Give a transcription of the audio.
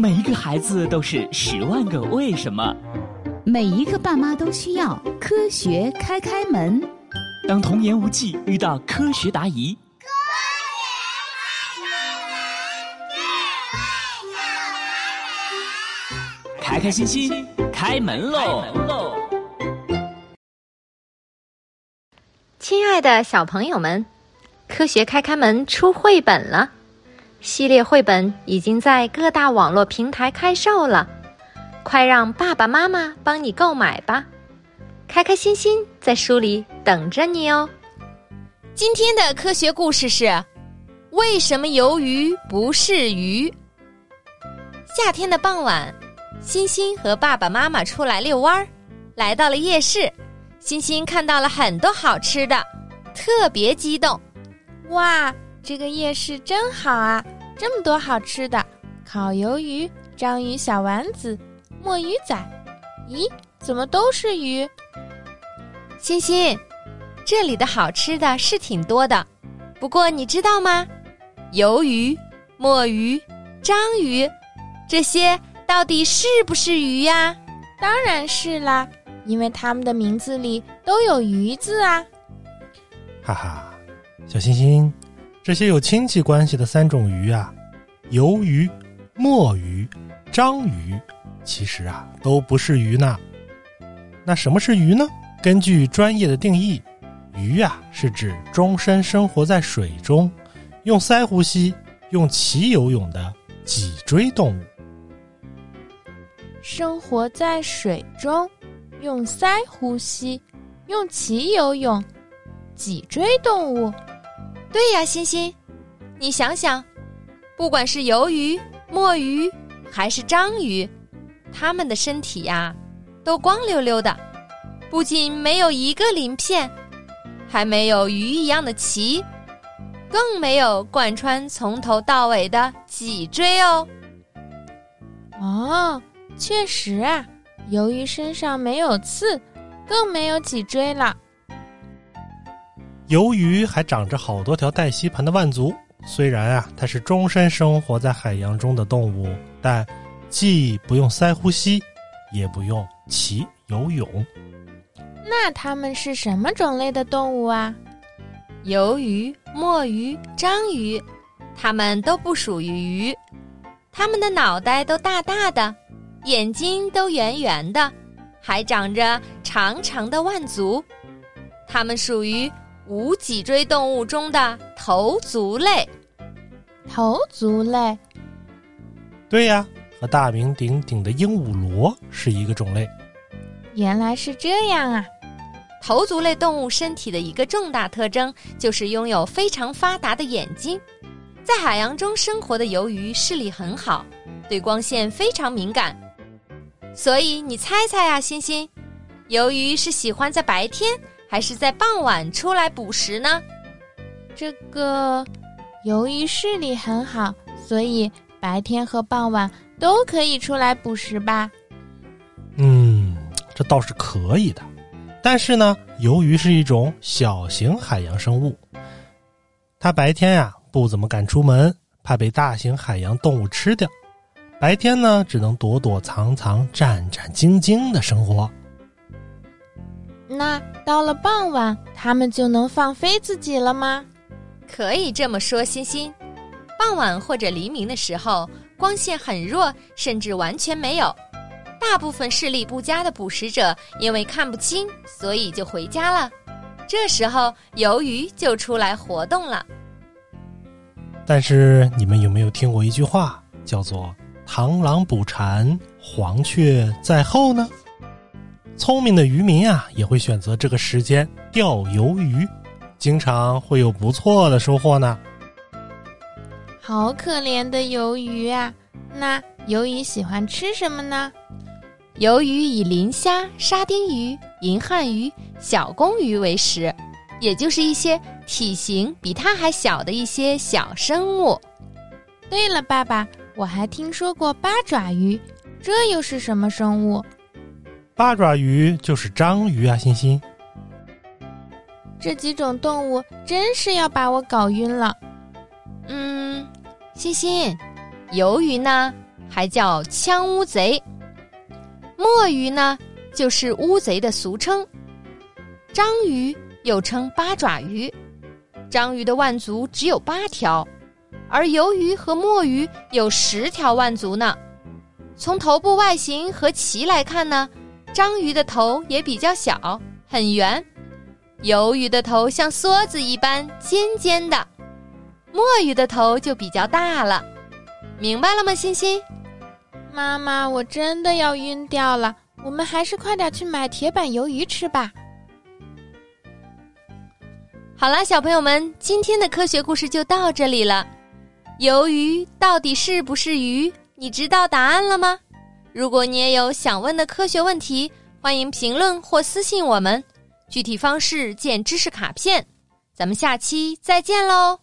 每一个孩子都是十万个为什么。每一个爸妈都需要科学开开门。当童言无忌遇到科学答疑，开开心心开门喽！亲爱的小朋友们，科学开开门出绘本了，系列绘本已经在各大网络平台开售了，快让爸爸妈妈帮你购买吧！开开心心在书里等着你哦。今天的科学故事是：为什么鱿鱼不是鱼？夏天的傍晚，欣欣和爸爸妈妈出来遛弯儿，来到了夜市。欣欣看到了很多好吃的，特别激动。哇，这个夜市真好啊！这么多好吃的，烤鱿鱼、章鱼小丸子、墨鱼仔。咦，怎么都是鱼？欣欣，这里的好吃的是挺多的，不过你知道吗？鱿鱼、墨鱼、章鱼，这些到底是不是鱼呀？当然是啦。因为他们的名字里都有“鱼”字啊！哈哈，小星星，这些有亲戚关系的三种鱼啊，鱿鱼、墨鱼、章鱼，其实啊都不是鱼呢。那什么是鱼呢？根据专业的定义，鱼啊是指终身生活在水中，用鳃呼吸、用鳍游泳的脊椎动物。生活在水中。用鳃呼吸，用鳍游泳，脊椎动物。对呀，欣欣，你想想，不管是鱿鱼、墨鱼还是章鱼，它们的身体呀，都光溜溜的，不仅没有一个鳞片，还没有鱼一样的鳍，更没有贯穿从头到尾的脊椎哦。哦，确实啊。由于身上没有刺，更没有脊椎了。鱿鱼还长着好多条带吸盘的腕足。虽然啊，它是终身生活在海洋中的动物，但既不用鳃呼吸，也不用鳍游泳。那它们是什么种类的动物啊？鱿鱼、墨鱼、章鱼，它们都不属于鱼。它们的脑袋都大大的。眼睛都圆圆的，还长着长长的腕足，它们属于无脊椎动物中的头足类。头足类，对呀，和大名鼎鼎的鹦鹉螺是一个种类。原来是这样啊！头足类动物身体的一个重大特征就是拥有非常发达的眼睛。在海洋中生活的鱿鱼视力很好，对光线非常敏感。所以你猜猜啊，欣欣，鱿鱼是喜欢在白天还是在傍晚出来捕食呢？这个由于视力很好，所以白天和傍晚都可以出来捕食吧？嗯，这倒是可以的。但是呢，鱿鱼是一种小型海洋生物，它白天呀不怎么敢出门，怕被大型海洋动物吃掉。白天呢，只能躲躲藏藏、战战兢兢的生活。那到了傍晚，它们就能放飞自己了吗？可以这么说，欣欣。傍晚或者黎明的时候，光线很弱，甚至完全没有。大部分视力不佳的捕食者因为看不清，所以就回家了。这时候，鱿鱼就出来活动了。但是，你们有没有听过一句话，叫做？螳螂捕蝉，黄雀在后呢。聪明的渔民啊，也会选择这个时间钓鱿鱼，经常会有不错的收获呢。好可怜的鱿鱼啊！那鱿鱼喜欢吃什么呢？鱿鱼以磷虾、沙丁鱼、银汉鱼、小公鱼为食，也就是一些体型比它还小的一些小生物。对了，爸爸。我还听说过八爪鱼，这又是什么生物？八爪鱼就是章鱼啊，欣欣。这几种动物真是要把我搞晕了。嗯，欣欣，鱿鱼呢还叫枪乌贼。墨鱼呢，就是乌贼的俗称。章鱼又称八爪鱼，章鱼的腕足只有八条，而鱿鱼和墨鱼有十条腕足呢。从头部外形和鳍来看呢，章鱼的头也比较小，很圆；鱿鱼的头像梭子一般尖尖的，墨鱼的头就比较大了。明白了吗，欣欣？妈妈，我真的要晕掉了，我们还是快点去买铁板鱿鱼吃吧。好啦，小朋友们，今天的科学故事就到这里了。鱿鱼到底是不是鱼？你知道答案了吗？如果你也有想问的科学问题，欢迎评论或私信我们。具体方式见知识卡片。咱们下期再见喽！